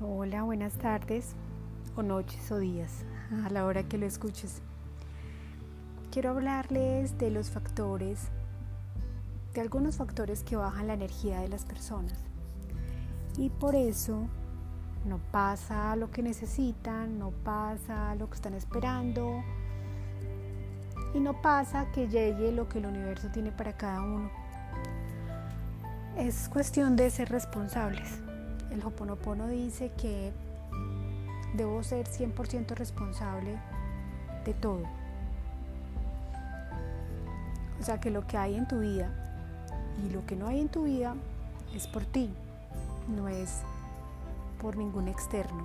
Hola, buenas tardes o noches o días a la hora que lo escuches. Quiero hablarles de los factores, de algunos factores que bajan la energía de las personas. Y por eso no pasa lo que necesitan, no pasa lo que están esperando y no pasa que llegue lo que el universo tiene para cada uno. Es cuestión de ser responsables. El Hoponopono dice que debo ser 100% responsable de todo. O sea que lo que hay en tu vida y lo que no hay en tu vida es por ti, no es por ningún externo,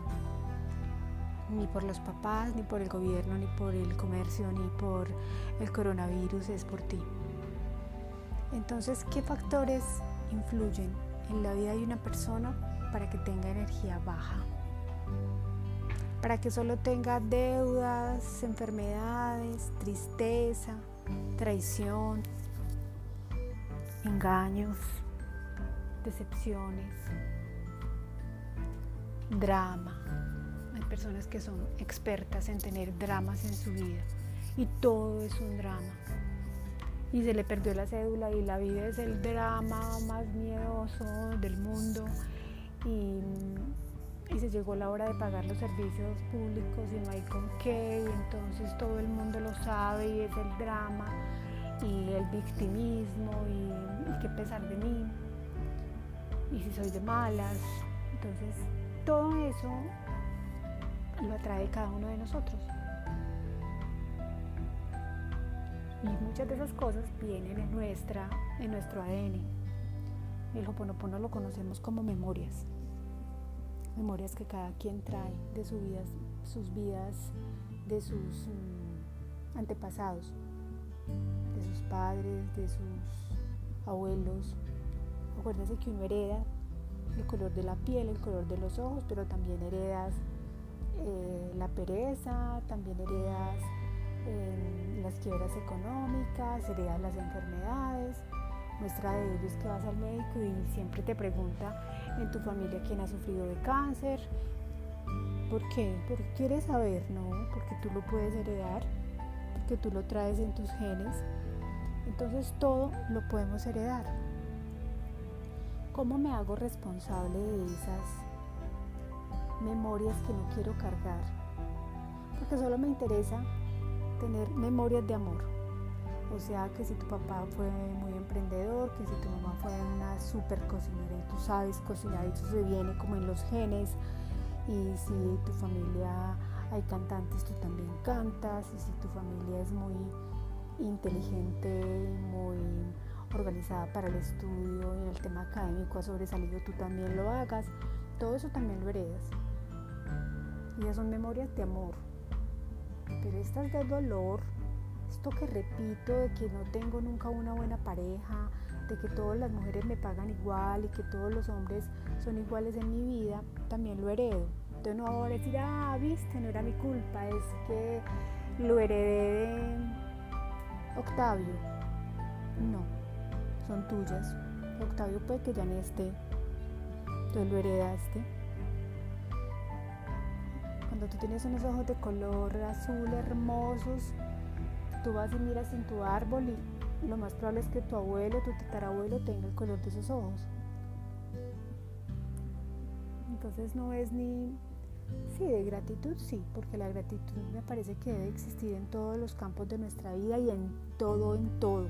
ni por los papás, ni por el gobierno, ni por el comercio, ni por el coronavirus, es por ti. Entonces, ¿qué factores influyen en la vida de una persona para que tenga energía baja? Para que solo tenga deudas, enfermedades, tristeza, traición, engaños, decepciones, drama. Hay personas que son expertas en tener dramas en su vida y todo es un drama. Y se le perdió la cédula y la vida es el drama más miedoso del mundo. Y, y se llegó la hora de pagar los servicios públicos y no hay con qué. Y entonces todo el mundo lo sabe y es el drama y el victimismo y, y qué pesar de mí. Y si soy de malas. Entonces todo eso lo atrae cada uno de nosotros. Y muchas de esas cosas vienen en, nuestra, en nuestro ADN. El Hoponopono lo conocemos como memorias. Memorias que cada quien trae de sus vidas, sus vidas de sus mm, antepasados, de sus padres, de sus abuelos. Acuérdense que uno hereda el color de la piel, el color de los ojos, pero también heredas eh, la pereza, también heredas las quiebras económicas, heredas las enfermedades. Muestra de ello es que vas al médico y siempre te pregunta en tu familia quién ha sufrido de cáncer. ¿Por qué? Porque quieres saber, ¿no? Porque tú lo puedes heredar, porque tú lo traes en tus genes. Entonces todo lo podemos heredar. ¿Cómo me hago responsable de esas memorias que no quiero cargar? Porque solo me interesa tener memorias de amor. O sea, que si tu papá fue muy emprendedor, que si tu mamá fue una super cocinera y tú sabes cocinar eso se viene como en los genes. Y si tu familia hay cantantes, tú también cantas. Y si tu familia es muy inteligente, muy organizada para el estudio en el tema académico ha sobresalido, tú también lo hagas. Todo eso también lo heredas. Y esas son memorias de amor. Pero estas de dolor, esto que repito de que no tengo nunca una buena pareja, de que todas las mujeres me pagan igual y que todos los hombres son iguales en mi vida, también lo heredo. Entonces no voy a decir, ah, viste, no era mi culpa, es que lo heredé de Octavio. No, son tuyas. Octavio puede que ya ni esté. Tú lo heredaste. Cuando tú tienes unos ojos de color azul hermosos, tú vas y miras en tu árbol y lo más probable es que tu abuelo, tu tatarabuelo tenga el color de esos ojos. Entonces no es ni... Sí, de gratitud sí, porque la gratitud me parece que debe existir en todos los campos de nuestra vida y en todo, en todo.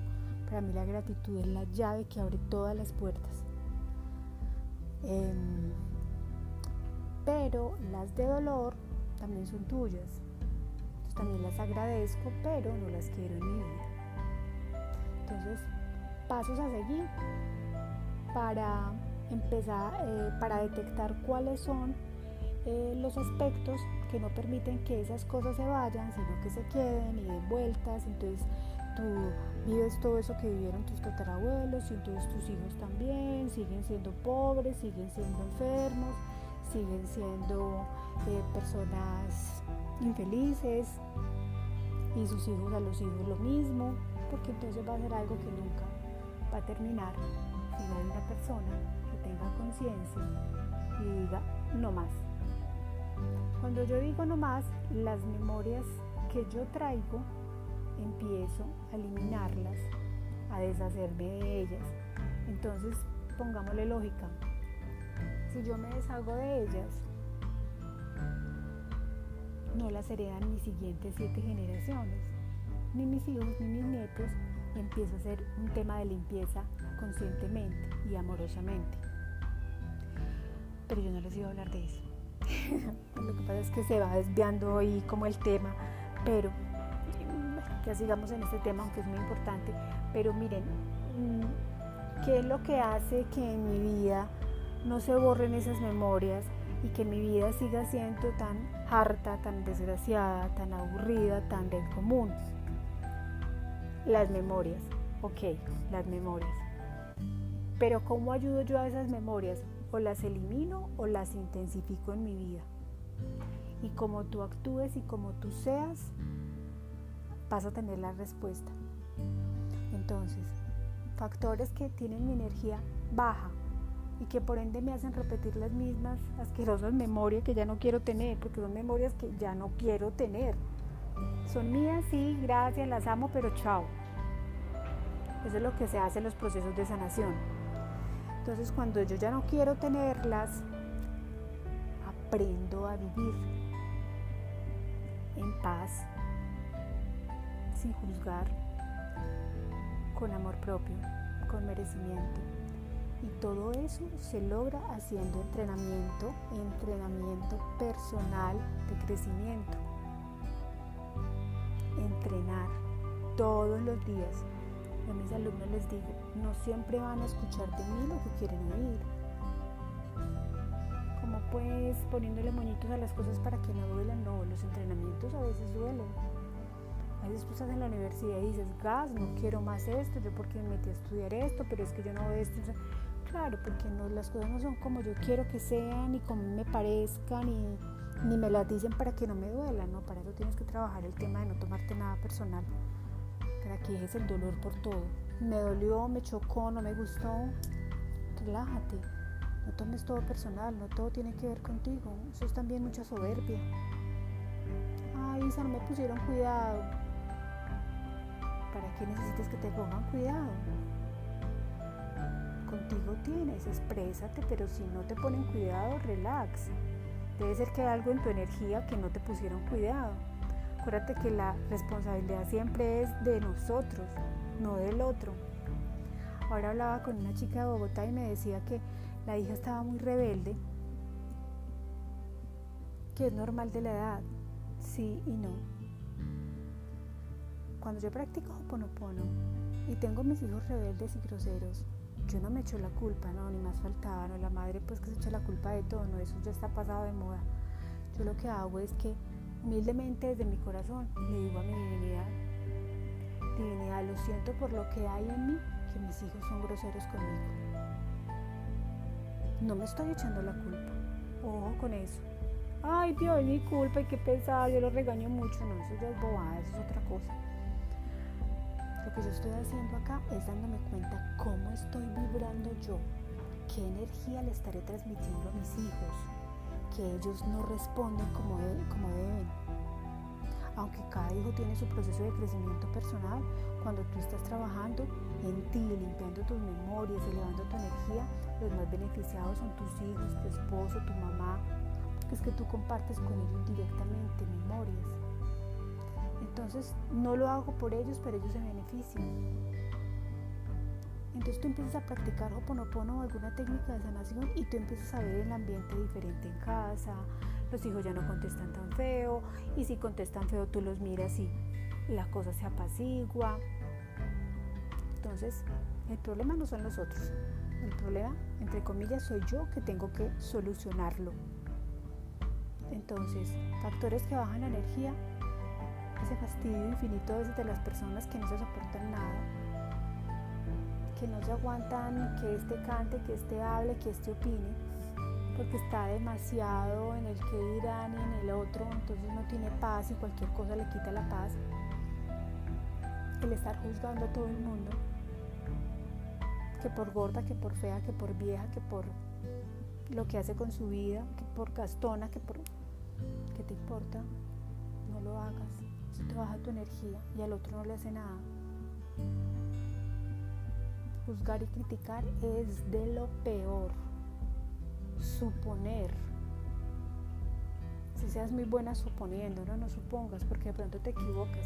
Para mí la gratitud es la llave que abre todas las puertas. Em, pero las de dolor también son tuyas. Entonces también las agradezco, pero no las quiero en mi vida. Entonces, pasos a seguir para empezar, eh, para detectar cuáles son eh, los aspectos que no permiten que esas cosas se vayan, sino que se queden y den vueltas. Entonces, tú vives todo eso que vivieron tus tatarabuelos y entonces tus hijos también siguen siendo pobres, siguen siendo enfermos, siguen siendo eh, personas infelices y sus hijos a los hijos lo mismo, porque entonces va a ser algo que nunca va a terminar si no hay una persona que tenga conciencia y diga no más. Cuando yo digo no más, las memorias que yo traigo empiezo a eliminarlas, a deshacerme de ellas. Entonces, pongámosle lógica. Si yo me deshago de ellas, no las heredan mis siguientes siete generaciones, ni mis hijos ni mis nietos, empiezo a hacer un tema de limpieza conscientemente y amorosamente. Pero yo no les iba a hablar de eso. Lo que pasa es que se va desviando hoy como el tema, pero ya sigamos en este tema, aunque es muy importante. Pero miren, mm, ¿qué es lo que hace que en mi vida no se borren esas memorias y que mi vida siga siendo tan harta, tan desgraciada, tan aburrida, tan del común? Las memorias, ok, las memorias. Pero ¿cómo ayudo yo a esas memorias? O las elimino o las intensifico en mi vida. Y como tú actúes y como tú seas, vas a tener la respuesta. Entonces, factores que tienen mi energía baja y que por ende me hacen repetir las mismas asquerosas memorias que ya no quiero tener, porque son memorias que ya no quiero tener. Son mías, sí, gracias, las amo, pero chao. Eso es lo que se hace en los procesos de sanación. Entonces cuando yo ya no quiero tenerlas, aprendo a vivir en paz, sin juzgar, con amor propio, con merecimiento. Y todo eso se logra haciendo entrenamiento, entrenamiento personal de crecimiento. Entrenar todos los días. a mis alumnos les digo, no siempre van a escuchar de mí lo que quieren oír. Como pues poniéndole moñitos a las cosas para que no duelan, no, los entrenamientos a veces duelen a veces tú estás en la universidad y dices, gas, no quiero más esto, yo porque me metí a estudiar esto, pero es que yo no veo esto. Claro, porque no, las cosas no son como yo quiero que sean, ni como me parezcan, ni, ni me las dicen para que no me duela, ¿no? Para eso tienes que trabajar el tema de no tomarte nada personal, para que dejes el dolor por todo. Me dolió, me chocó, no me gustó, relájate, no tomes todo personal, no todo tiene que ver contigo, eso es también mucha soberbia. Ay, Isa, no me pusieron cuidado ¿Para qué necesitas que te pongan cuidado? Contigo tienes, exprésate, pero si no te ponen cuidado, relax. Debe ser que hay algo en tu energía que no te pusieron cuidado. Acuérdate que la responsabilidad siempre es de nosotros, no del otro. Ahora hablaba con una chica de Bogotá y me decía que la hija estaba muy rebelde, que es normal de la edad, sí y no cuando yo practico Hoponopono y tengo mis hijos rebeldes y groseros, yo no me echo la culpa, no, ni más faltaba, no, la madre pues que se echa la culpa de todo, no, eso ya está pasado de moda. Yo lo que hago es que humildemente desde mi corazón le digo a mi divinidad, divinidad, lo siento por lo que hay en mí, que mis hijos son groseros conmigo. No me estoy echando la culpa, ojo con eso. Ay Dios, mi culpa y qué pesado, yo lo regaño mucho, no, eso ya es bobada, eso es otra cosa. Que yo estoy haciendo acá es dándome cuenta cómo estoy vibrando yo, qué energía le estaré transmitiendo a mis hijos, que ellos no responden como, como deben. Aunque cada hijo tiene su proceso de crecimiento personal, cuando tú estás trabajando en ti, limpiando tus memorias, elevando tu energía, los más beneficiados son tus hijos, tu esposo, tu mamá, porque es que tú compartes con ellos directamente memorias. Entonces no lo hago por ellos, pero ellos se benefician. Entonces tú empiezas a practicar Hoponopono o alguna técnica de sanación y tú empiezas a ver el ambiente diferente en casa, los hijos ya no contestan tan feo y si contestan feo tú los miras y la cosa se apacigua. Entonces el problema no son los otros, el problema entre comillas soy yo que tengo que solucionarlo. Entonces, factores que bajan la energía ese fastidio infinito de las personas que no se soportan nada, que no se aguantan que este cante, que este hable, que este opine, porque está demasiado en el que dirán y en el otro, entonces no tiene paz y cualquier cosa le quita la paz. El estar juzgando a todo el mundo, que por gorda, que por fea, que por vieja, que por lo que hace con su vida, que por gastona, que por... ¿Qué te importa? No lo hagas. Te baja tu energía y al otro no le hace nada. Juzgar y criticar es de lo peor. Suponer. Si seas muy buena suponiendo, no, no supongas porque de pronto te equivocas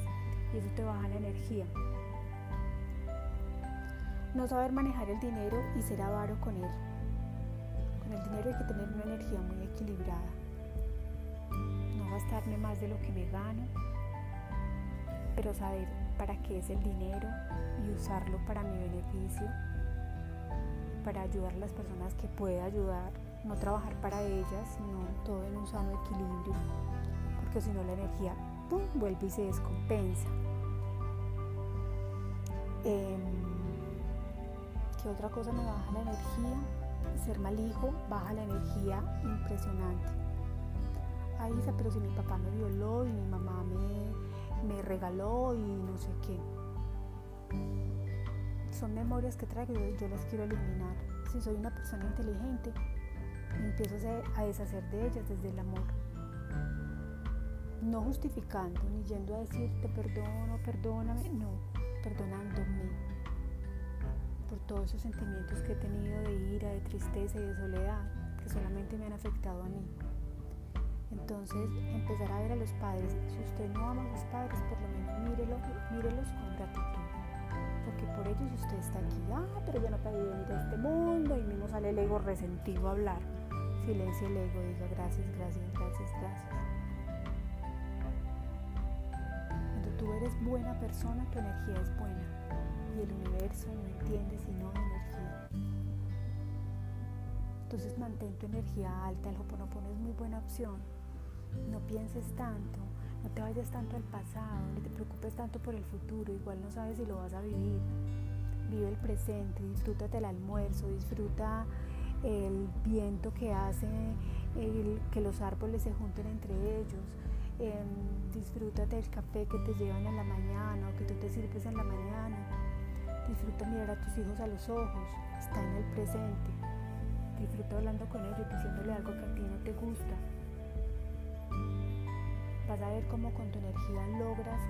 y eso te baja la energía. No saber manejar el dinero y ser avaro con él. Con el dinero hay que tener una energía muy equilibrada. No gastarme más de lo que me gano, pero saber para qué es el dinero y usarlo para mi beneficio, para ayudar a las personas que pueda ayudar, no trabajar para ellas, sino todo en un sano equilibrio, porque si no la energía ¡pum! vuelve y se descompensa. Em, ¿Qué otra cosa me baja la energía? Ser mal hijo baja la energía impresionante. Ay, Isa, pero si mi papá me violó y mi mamá me, me regaló y no sé qué. Son memorias que traigo y yo las quiero eliminar. Si soy una persona inteligente, empiezo a deshacer de ellas desde el amor. No justificando, ni yendo a decir te perdono, perdóname, no, perdonándome por todos esos sentimientos que he tenido de ira, de tristeza y de soledad que solamente me han afectado a mí. Entonces, empezar a ver a los padres. Si usted no ama a los padres, por lo menos mírelo, mírelos con gratitud. Porque por ellos usted está aquí. Ah, pero yo no pedí venir a este mundo. Y mismo sale el ego resentido a hablar. Silencio el ego, diga gracias, gracias, gracias, gracias. Cuando tú eres buena persona, tu energía es buena y el universo no entiende sino energía. Entonces mantén tu energía alta, el Hoponopono es muy buena opción. No pienses tanto, no te vayas tanto al pasado, ni te preocupes tanto por el futuro, igual no sabes si lo vas a vivir. Vive el presente, disfrútate el almuerzo, disfruta el viento que hace que los árboles se junten entre ellos. Eh, disfrútate el café que te llevan en la mañana o que tú te sirves en la mañana Disfruta mirar a tus hijos a los ojos, está en el presente. Disfruta hablando con ellos, diciéndole algo que a ti no te gusta. Vas a ver cómo con tu energía logras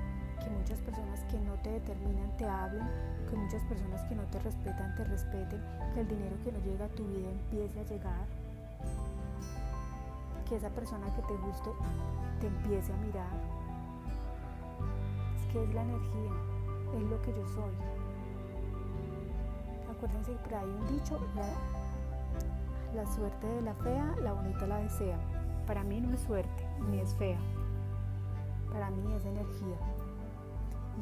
que muchas personas que no te determinan te hablen, que muchas personas que no te respetan te respeten, que el dinero que no llega a tu vida empiece a llegar, que esa persona que te guste te empiece a mirar. Es que es la energía, es lo que yo soy acuérdense que hay un dicho, la, suerte de la fea, la bonita la desea. Para mí no es suerte, ni es fea. Para mí es energía.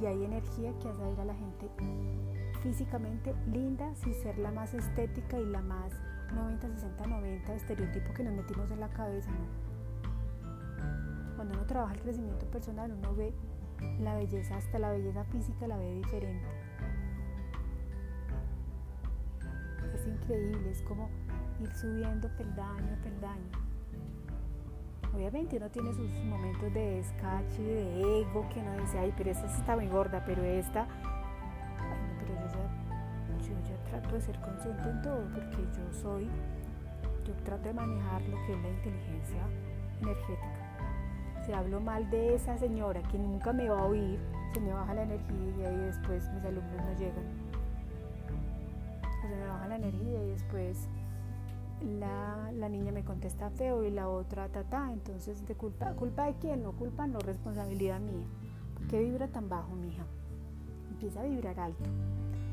Y hay energía que hace ir a la gente físicamente linda sin ser la más estética y la más 90, 60, 90 estereotipo que nos metimos en la cabeza. Cuando uno trabaja el crecimiento personal, uno ve la belleza, hasta la belleza física la ve diferente. increíble, es como ir subiendo peldaño a peldaño. Obviamente uno tiene sus momentos de descache, de ego, que uno dice, ay, pero esta está muy gorda, pero esta, ay, pero yo ya, yo ya trato de ser consciente en todo, porque yo soy, yo trato de manejar lo que es la inteligencia energética. Si hablo mal de esa señora que nunca me va a oír, se me baja la energía y ahí después mis alumnos no llegan se me baja la energía y después la, niña me contesta feo y la otra ta, entonces de culpa, culpa de quién, no culpa, no responsabilidad mía. ¿Por qué vibra tan bajo, mija? Empieza a vibrar alto.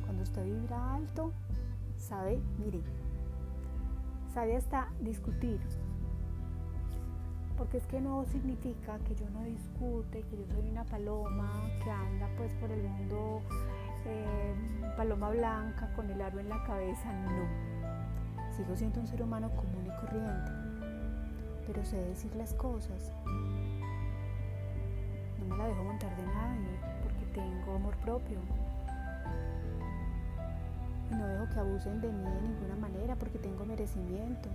Cuando usted vibra alto, sabe, mire, sabe hasta discutir. Porque es que no significa que yo no discute, que yo soy una paloma que anda pues por el mundo eh, paloma blanca con el aro en la cabeza, no. Sigo siendo un ser humano común y corriente, pero sé decir las cosas. No me la dejo montar de nadie porque tengo amor propio. Y no dejo que abusen de mí de ninguna manera porque tengo merecimiento.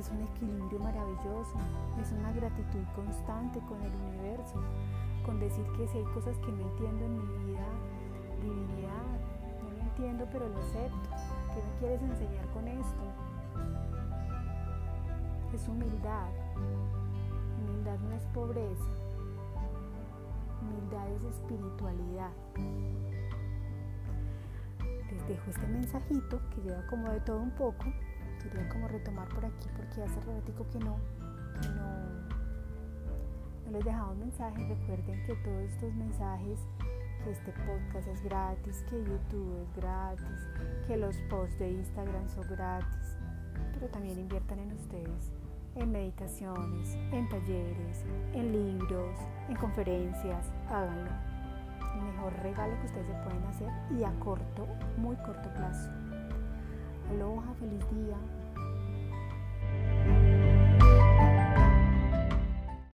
Es un equilibrio maravilloso, es una gratitud constante con el universo, con decir que si hay cosas que no entiendo en mi vida, divinidad, no lo entiendo, pero lo acepto. ¿Qué me quieres enseñar con esto? Es humildad. Humildad no es pobreza. Humildad es espiritualidad. Les dejo este mensajito que lleva como de todo un poco. Quería como retomar por aquí porque hace ratico que que no, no les dejaba un mensaje. Recuerden que todos estos mensajes este podcast es gratis, que YouTube es gratis, que los posts de Instagram son gratis, pero también inviertan en ustedes, en meditaciones, en talleres, en libros, en conferencias, háganlo. El mejor regalo que ustedes se pueden hacer y a corto, muy corto plazo. Aloha, feliz día,